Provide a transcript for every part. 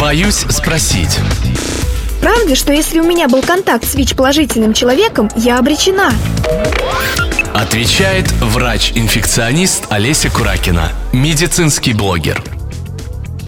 Боюсь спросить. Правда, что если у меня был контакт с ВИЧ-положительным человеком, я обречена? Отвечает врач-инфекционист Олеся Куракина, медицинский блогер.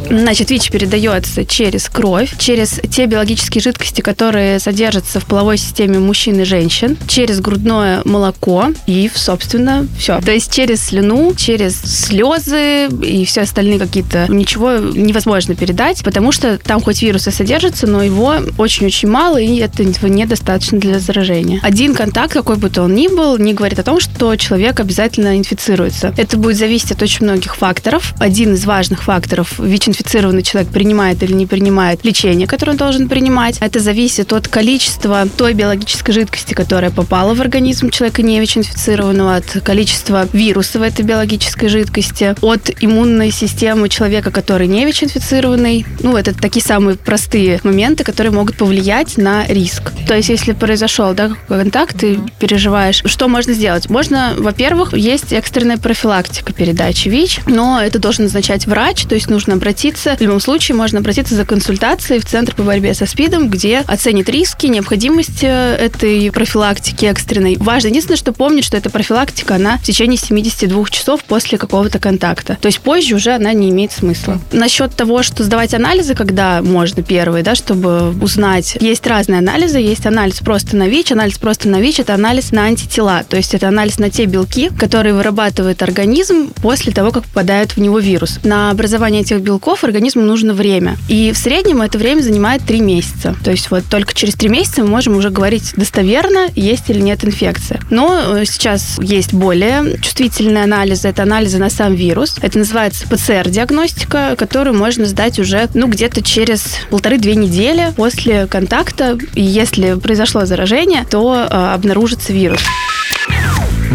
Значит, ВИЧ передается через кровь, через те биологические жидкости, которые содержатся в половой системе мужчин и женщин, через грудное молоко и, собственно, все. То есть через слюну, через слезы и все остальные какие-то ничего невозможно передать, потому что там хоть вирусы содержатся, но его очень-очень мало, и этого недостаточно для заражения. Один контакт, какой бы то он ни был, не говорит о том, что человек обязательно инфицируется. Это будет зависеть от очень многих факторов. Один из важных факторов ВИЧ ВИЧ-инфицированный человек принимает или не принимает лечение, которое он должен принимать. Это зависит от количества той биологической жидкости, которая попала в организм человека не ВИЧ-инфицированного, от количества вируса в этой биологической жидкости, от иммунной системы человека, который не ВИЧ-инфицированный. Ну, это такие самые простые моменты, которые могут повлиять на риск. То есть, если произошел да, контакт, ты переживаешь, что можно сделать? Можно, во-первых, есть экстренная профилактика передачи ВИЧ, но это должен назначать врач, то есть нужно обратиться обратиться, в любом случае можно обратиться за консультацией в Центр по борьбе со СПИДом, где оценит риски, необходимость э, этой профилактики экстренной. Важно единственное, что помнить, что эта профилактика, она в течение 72 часов после какого-то контакта. То есть позже уже она не имеет смысла. Насчет того, что сдавать анализы, когда можно первые, да, чтобы узнать, есть разные анализы, есть анализ просто на ВИЧ, анализ просто на ВИЧ, это анализ на антитела, то есть это анализ на те белки, которые вырабатывает организм после того, как попадает в него вирус. На образование этих белков белков организму нужно время. И в среднем это время занимает 3 месяца. То есть вот только через 3 месяца мы можем уже говорить достоверно, есть или нет инфекция. Но э, сейчас есть более чувствительные анализы. Это анализы на сам вирус. Это называется ПЦР-диагностика, которую можно сдать уже ну, где-то через полторы-две недели после контакта. И если произошло заражение, то э, обнаружится вирус.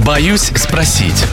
Боюсь спросить.